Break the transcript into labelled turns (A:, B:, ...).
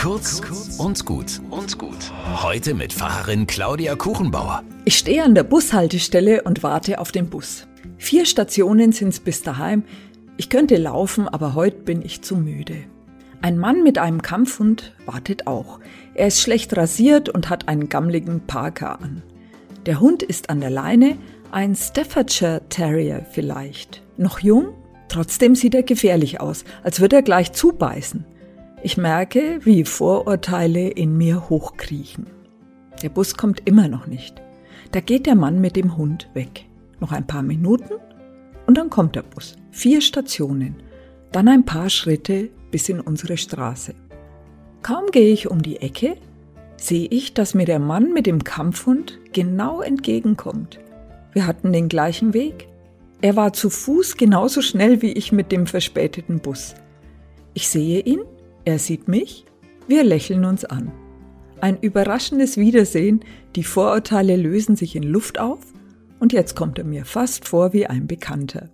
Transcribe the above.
A: Kurz und gut und gut. Heute mit Pfarrerin Claudia Kuchenbauer.
B: Ich stehe an der Bushaltestelle und warte auf den Bus. Vier Stationen sind's bis daheim. Ich könnte laufen, aber heute bin ich zu müde. Ein Mann mit einem Kampfhund wartet auch. Er ist schlecht rasiert und hat einen gammligen Parker an. Der Hund ist an der Leine, ein Staffordshire Terrier vielleicht. Noch jung, trotzdem sieht er gefährlich aus, als würde er gleich zubeißen. Ich merke, wie Vorurteile in mir hochkriechen. Der Bus kommt immer noch nicht. Da geht der Mann mit dem Hund weg. Noch ein paar Minuten und dann kommt der Bus. Vier Stationen. Dann ein paar Schritte bis in unsere Straße. Kaum gehe ich um die Ecke, sehe ich, dass mir der Mann mit dem Kampfhund genau entgegenkommt. Wir hatten den gleichen Weg. Er war zu Fuß genauso schnell wie ich mit dem verspäteten Bus. Ich sehe ihn er sieht mich, wir lächeln uns an. Ein überraschendes Wiedersehen, die Vorurteile lösen sich in Luft auf und jetzt kommt er mir fast vor wie ein Bekannter.